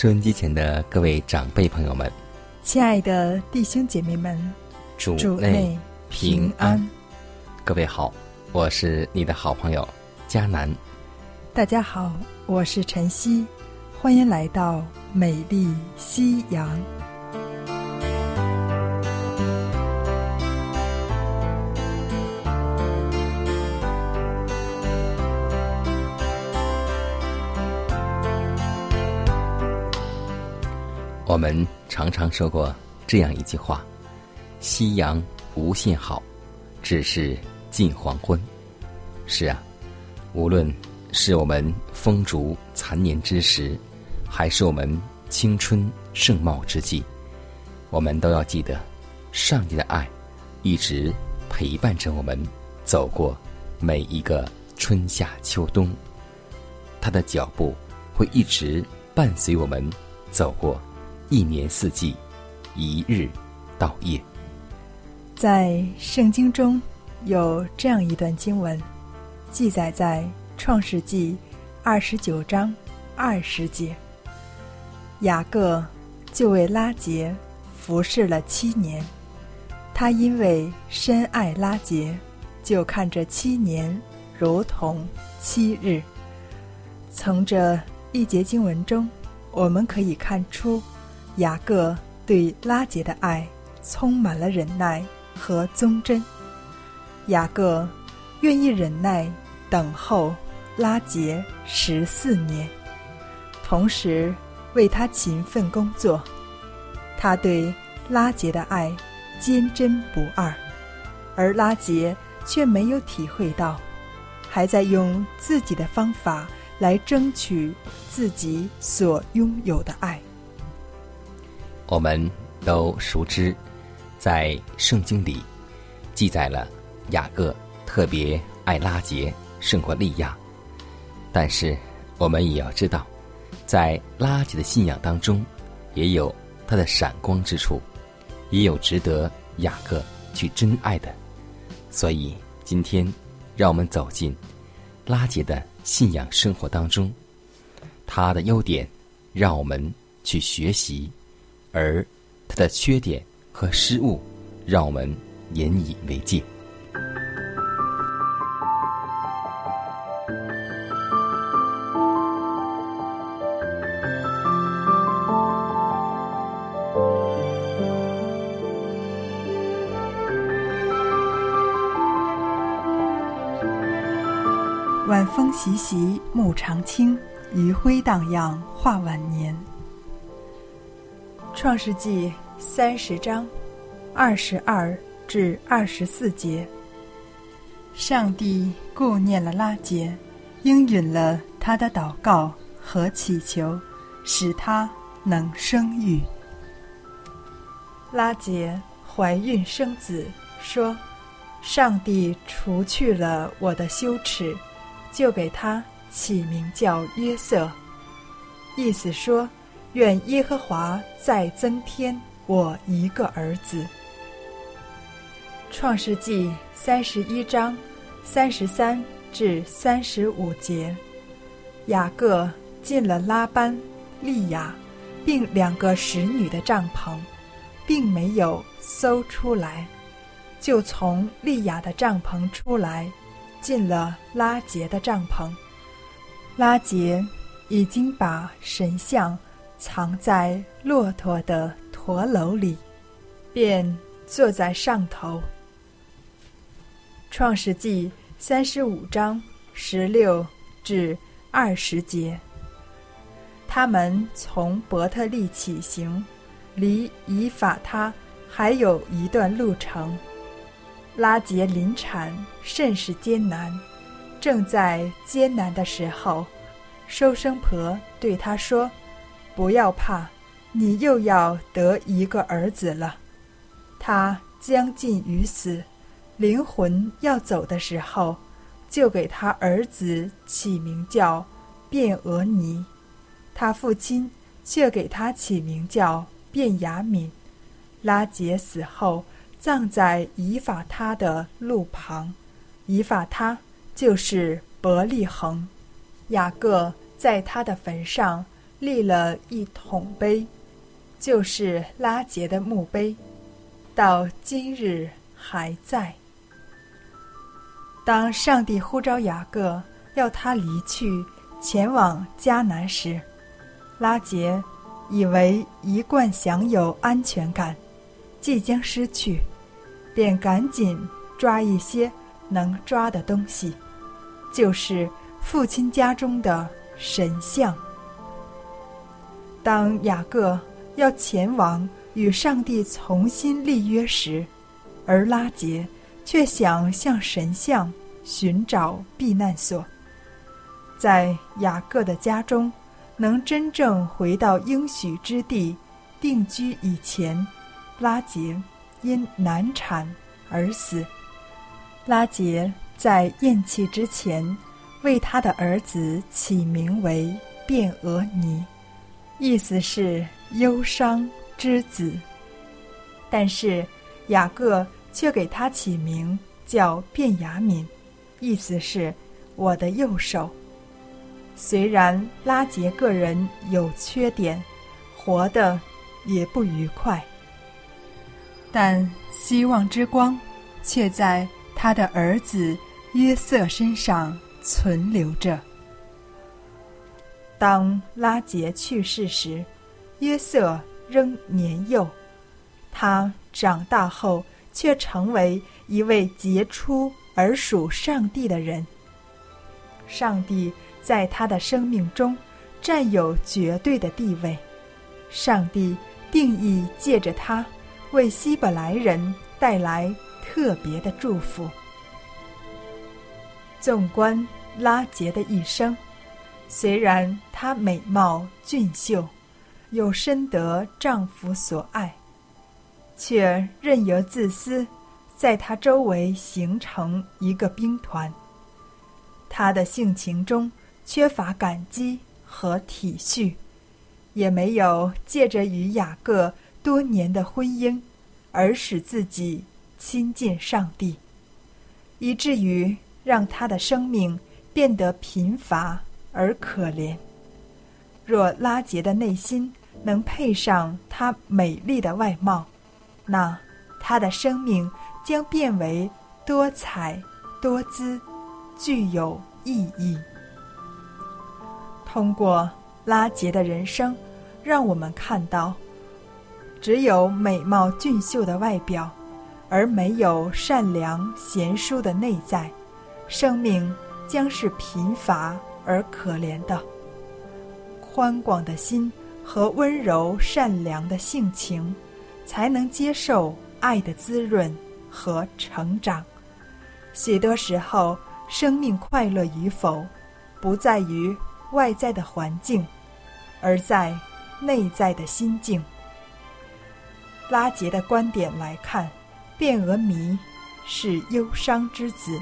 收音机前的各位长辈朋友们，亲爱的弟兄姐妹们，主内平安。各位好，我是你的好朋友佳南。大家好，我是晨曦，欢迎来到美丽夕阳。们常常说过这样一句话：“夕阳无限好，只是近黄昏。”是啊，无论是我们风烛残年之时，还是我们青春盛茂之际，我们都要记得，上帝的爱一直陪伴着我们走过每一个春夏秋冬，他的脚步会一直伴随我们走过。一年四季，一日到夜。在圣经中有这样一段经文，记载在创世纪二十九章二十节。雅各就为拉结服侍了七年，他因为深爱拉结，就看着七年如同七日。从这一节经文中，我们可以看出。雅各对拉杰的爱充满了忍耐和忠贞。雅各愿意忍耐等候拉杰十四年，同时为他勤奋工作。他对拉杰的爱坚贞不二，而拉杰却没有体会到，还在用自己的方法来争取自己所拥有的爱。我们都熟知，在圣经里记载了雅各特别爱拉杰胜过利亚，但是我们也要知道，在拉杰的信仰当中，也有他的闪光之处，也有值得雅各去珍爱的。所以今天，让我们走进拉杰的信仰生活当中，他的优点，让我们去学习。而他的缺点和失误，让我们引以为戒。晚风习习，暮长青；余晖荡漾，画晚年。创世纪三十章二十二至二十四节，上帝顾念了拉杰，应允了他的祷告和祈求，使他能生育。拉杰怀孕生子，说：“上帝除去了我的羞耻，就给他起名叫约瑟。”意思说。愿耶和华再增添我一个儿子。创世纪三十一章三十三至三十五节，雅各进了拉班、利亚，并两个使女的帐篷，并没有搜出来，就从利亚的帐篷出来，进了拉杰的帐篷。拉杰已经把神像藏在骆驼的驼楼里，便坐在上头。创世纪三十五章十六至二十节。他们从伯特利起行，离以法他还有一段路程。拉杰临产甚是艰难，正在艰难的时候，收生婆对他说：“不要怕，你又要得一个儿子了。”他将近于死，灵魂要走的时候，就给他儿子起名叫卞俄尼。他父亲却给他起名叫卞雅敏。拉杰死后，葬在以法他的路旁。以法他就是伯利恒。雅各在他的坟上立了一桶碑，就是拉杰的墓碑，到今日还在。当上帝呼召雅各要他离去，前往迦南时，拉杰以为一贯享有安全感即将失去，便赶紧抓一些能抓的东西，就是父亲家中的神像。当雅各要前往与上帝重新立约时，而拉杰却想向神像寻找避难所，在雅各的家中。能真正回到应许之地定居以前，拉杰因难产而死。拉杰在咽气之前，为他的儿子起名为卞俄尼，意思是忧伤之子。但是雅各却给他起名叫卞雅敏，意思是我的右手。虽然拉杰个人有缺点，活得也不愉快，但希望之光却在他的儿子约瑟身上存留着。当拉杰去世时，约瑟仍年幼，他长大后却成为一位杰出而属上帝的人。上帝。在他的生命中，占有绝对的地位。上帝定义借着他，为希伯来人带来特别的祝福。纵观拉杰的一生，虽然她美貌俊秀，又深得丈夫所爱，却任由自私在她周围形成一个兵团。她的性情中。缺乏感激和体恤，也没有借着与雅各多年的婚姻而使自己亲近上帝，以至于让她的生命变得贫乏而可怜。若拉杰的内心能配上她美丽的外貌，那她的生命将变为多彩多姿，具有意义。通过拉杰的人生，让我们看到，只有美貌俊秀的外表，而没有善良贤淑的内在，生命将是贫乏而可怜的。宽广的心和温柔善良的性情，才能接受爱的滋润和成长。许多时候，生命快乐与否，不在于。外在的环境，而在内在的心境。拉杰的观点来看，卞俄弥是忧伤之子，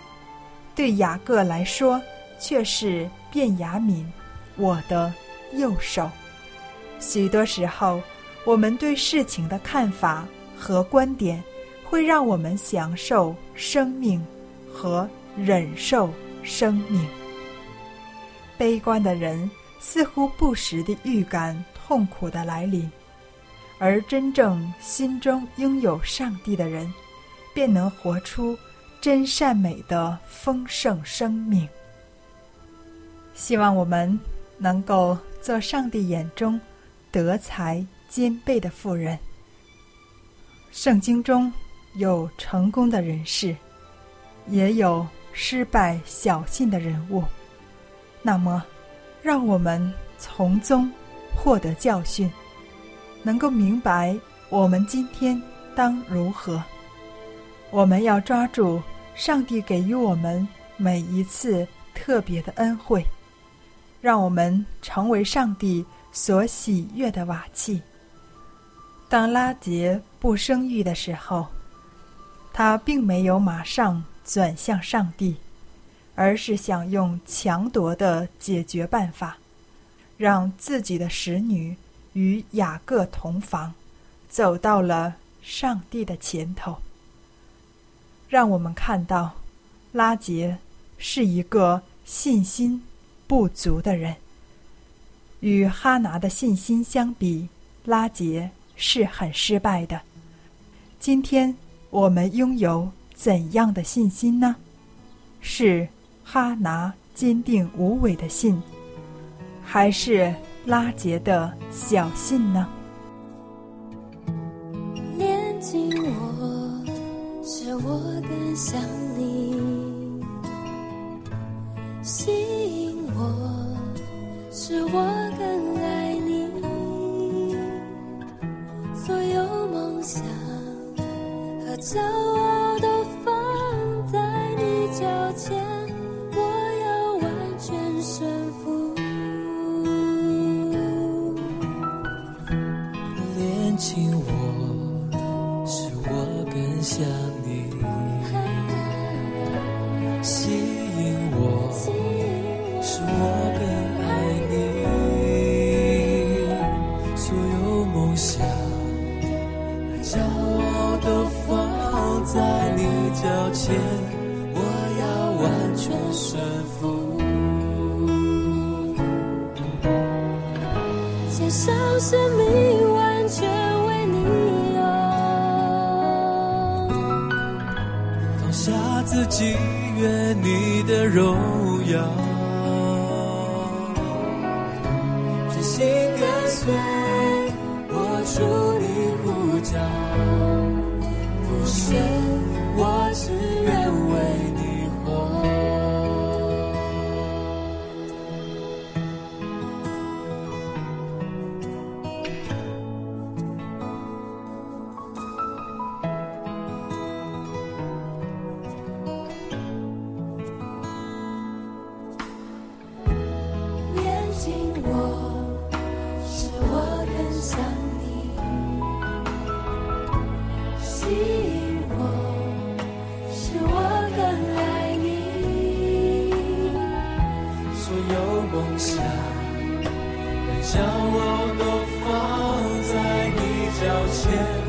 对雅各来说却是卞雅敏，我的右手。许多时候，我们对事情的看法和观点，会让我们享受生命和忍受生命。悲观的人似乎不时地预感痛苦的来临，而真正心中拥有上帝的人，便能活出。真善美的丰盛生命。希望我们能够做上帝眼中德才兼备的妇人。圣经中有成功的人士，也有失败小信的人物。那么，让我们从中获得教训，能够明白我们今天当如何。我们要抓住上帝给予我们每一次特别的恩惠。让我们成为上帝所喜悦的瓦器。当拉杰不生育的时候，他并没有马上转向上帝，而是想用强夺的解决办法，让自己的使女与雅各同房，走到了上帝的前头。让我们看到，拉杰是一个信心。不足的人，与哈拿的信心相比，拉杰是很失败的。今天我们拥有怎样的信心呢？是哈拿坚定无伪的信，还是拉杰的小信呢？我，使我更想你。是我自己，愿你的荣耀。真心跟随，我主你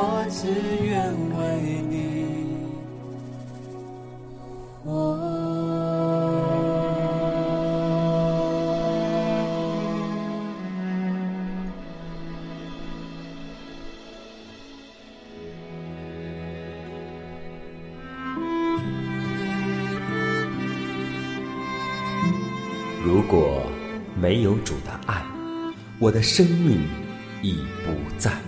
我只愿为你活。如果没有主的爱，我的生命已不在。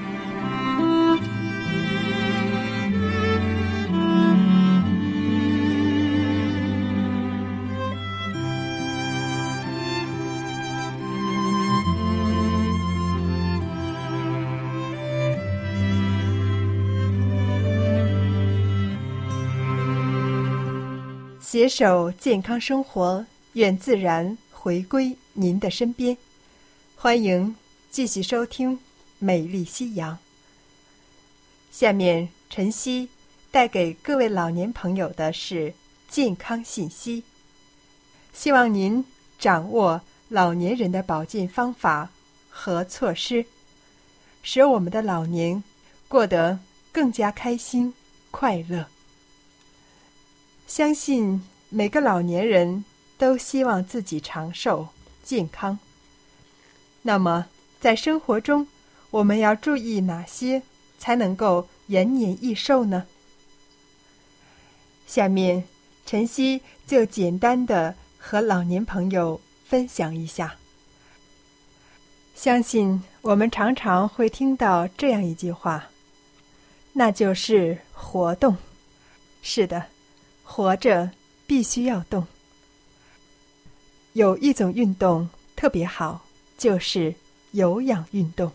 携手健康生活，愿自然回归您的身边。欢迎继续收听《美丽夕阳》。下面，晨曦带给各位老年朋友的是健康信息。希望您掌握老年人的保健方法和措施，使我们的老年过得更加开心快乐。相信每个老年人都希望自己长寿健康。那么，在生活中，我们要注意哪些才能够延年益寿呢？下面，晨曦就简单的和老年朋友分享一下。相信我们常常会听到这样一句话，那就是活动。是的。活着必须要动。有一种运动特别好，就是有氧运动，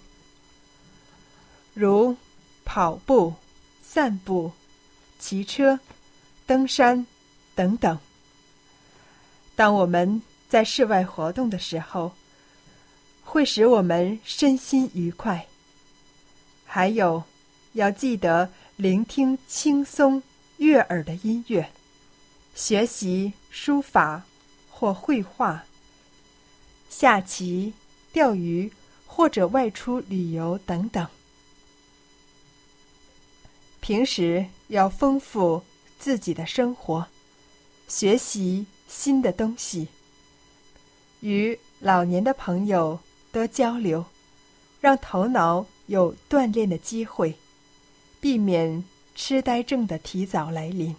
如跑步、散步、骑车、登山等等。当我们在室外活动的时候，会使我们身心愉快。还有，要记得聆听轻松悦耳的音乐。学习书法或绘画、下棋、钓鱼或者外出旅游等等。平时要丰富自己的生活，学习新的东西，与老年的朋友多交流，让头脑有锻炼的机会，避免痴呆症的提早来临。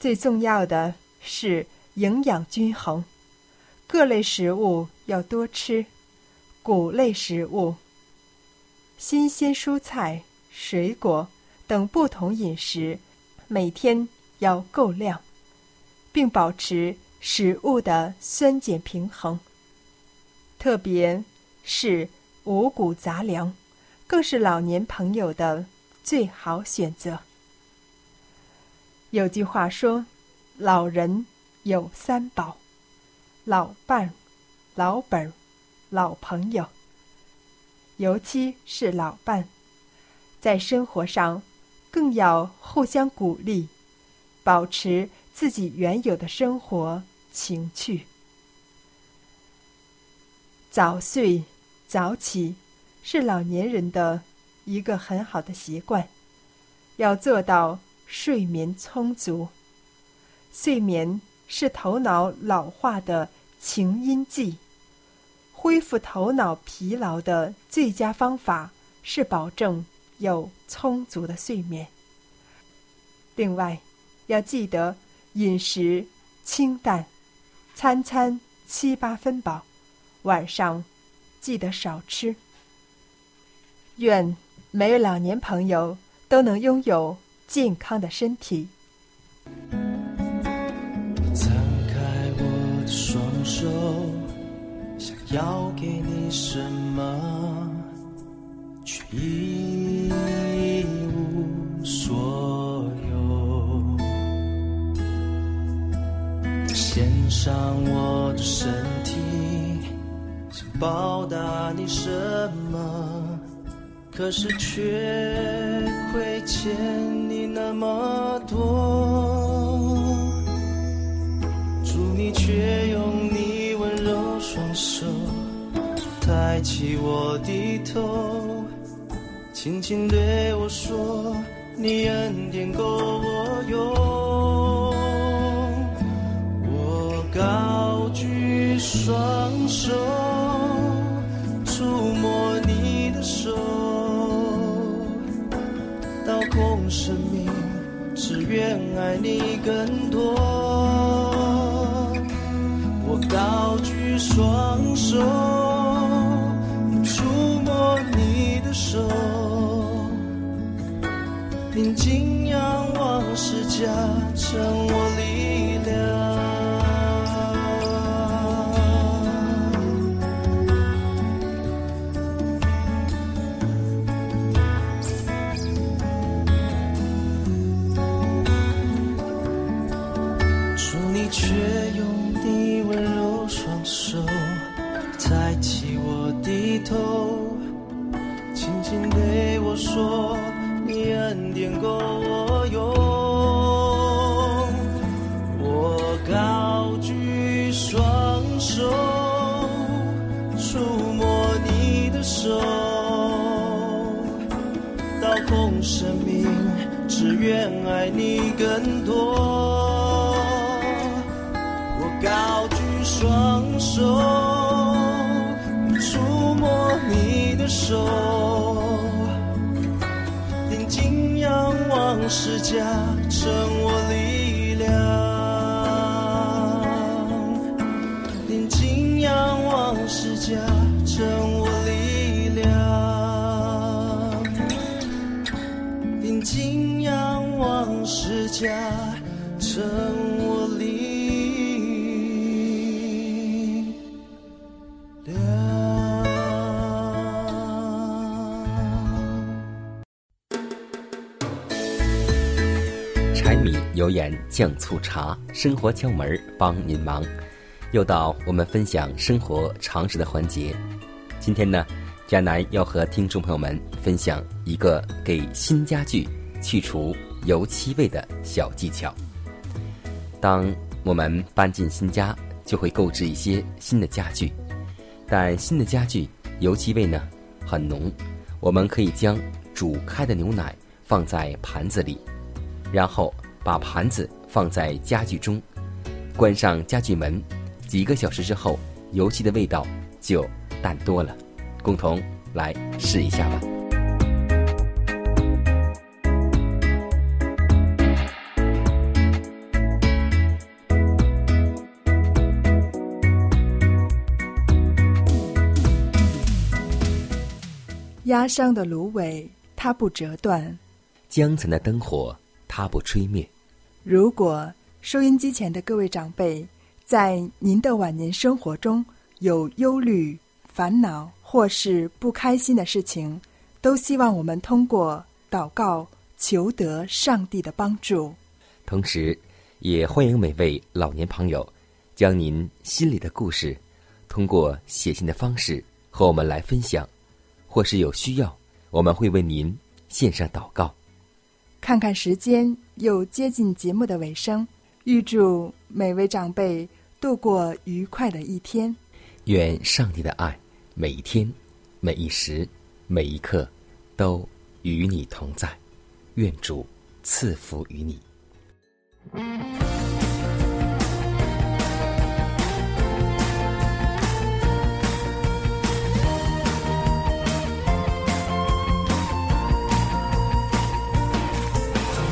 最重要的是营养均衡，各类食物要多吃，谷类食物、新鲜蔬菜、水果等不同饮食，每天要够量，并保持食物的酸碱平衡。特别是五谷杂粮，更是老年朋友的最好选择。有句话说：“老人有三宝，老伴、老本、老朋友。尤其是老伴，在生活上更要互相鼓励，保持自己原有的生活情趣。早睡早起是老年人的一个很好的习惯，要做到。”睡眠充足，睡眠是头脑老化的晴阴剂。恢复头脑疲劳的最佳方法是保证有充足的睡眠。另外，要记得饮食清淡，餐餐七八分饱，晚上记得少吃。愿每位老年朋友都能拥有。健康的身体。摊开我的双手，想要给你什么，却一无所有。献上我的身体，想报答你什么？可是却亏欠你那么多。祝，你却用你温柔双手抬起我的头，轻轻对我说：“你恩典够我用。”我高举双手，空生命，只愿爱你更多。我高举双手，触摸你的手，并敬仰往事加仰望世家，成我力量。定睛仰望世家，成我力量。柴米油盐酱醋茶，生活窍门帮您忙。又到我们分享生活常识的环节。今天呢，佳楠要和听众朋友们分享一个给新家具去除油漆味的小技巧。当我们搬进新家，就会购置一些新的家具，但新的家具油漆味呢很浓。我们可以将煮开的牛奶放在盘子里。然后把盘子放在家具中，关上家具门，几个小时之后，油漆的味道就淡多了。共同来试一下吧。压伤的芦苇，它不折断。江城的灯火，它不吹灭。如果收音机前的各位长辈，在您的晚年生活中有忧虑、烦恼或是不开心的事情，都希望我们通过祷告求得上帝的帮助。同时，也欢迎每位老年朋友，将您心里的故事，通过写信的方式和我们来分享，或是有需要，我们会为您献上祷告。看看时间，又接近节目的尾声，预祝每位长辈度过愉快的一天。愿上帝的爱每一天、每一时、每一刻都与你同在。愿主赐福于你。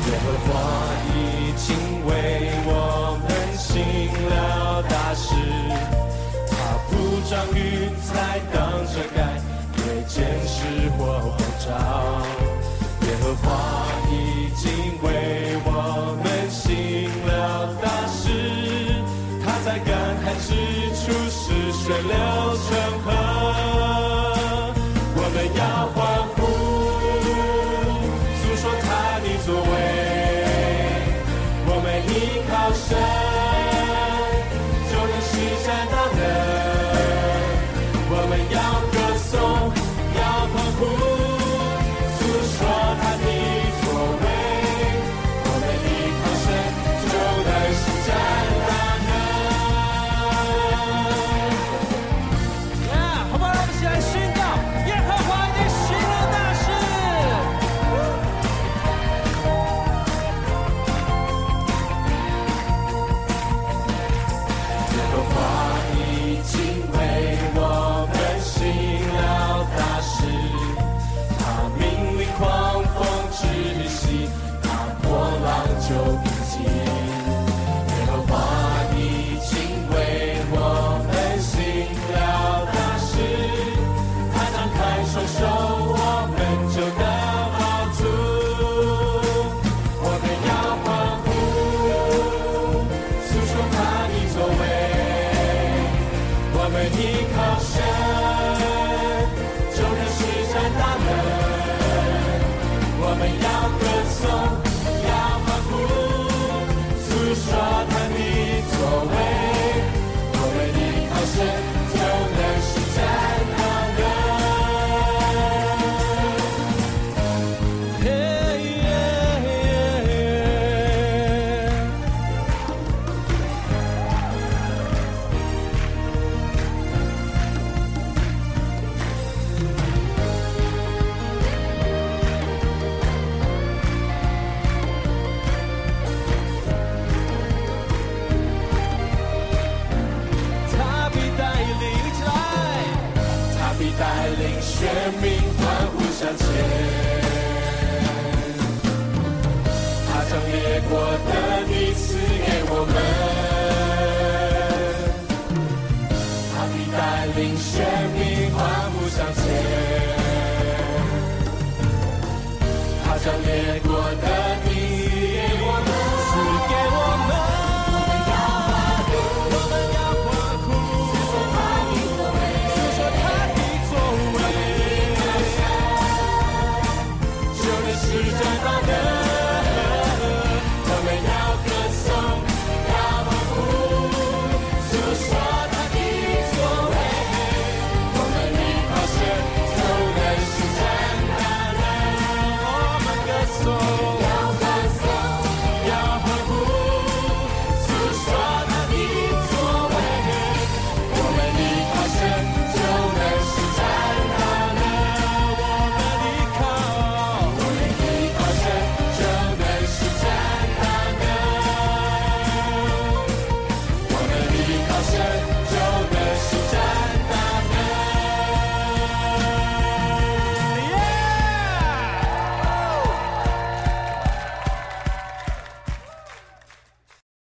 耶和华已经为他不将云彩当遮盖，也见识或后照。耶和华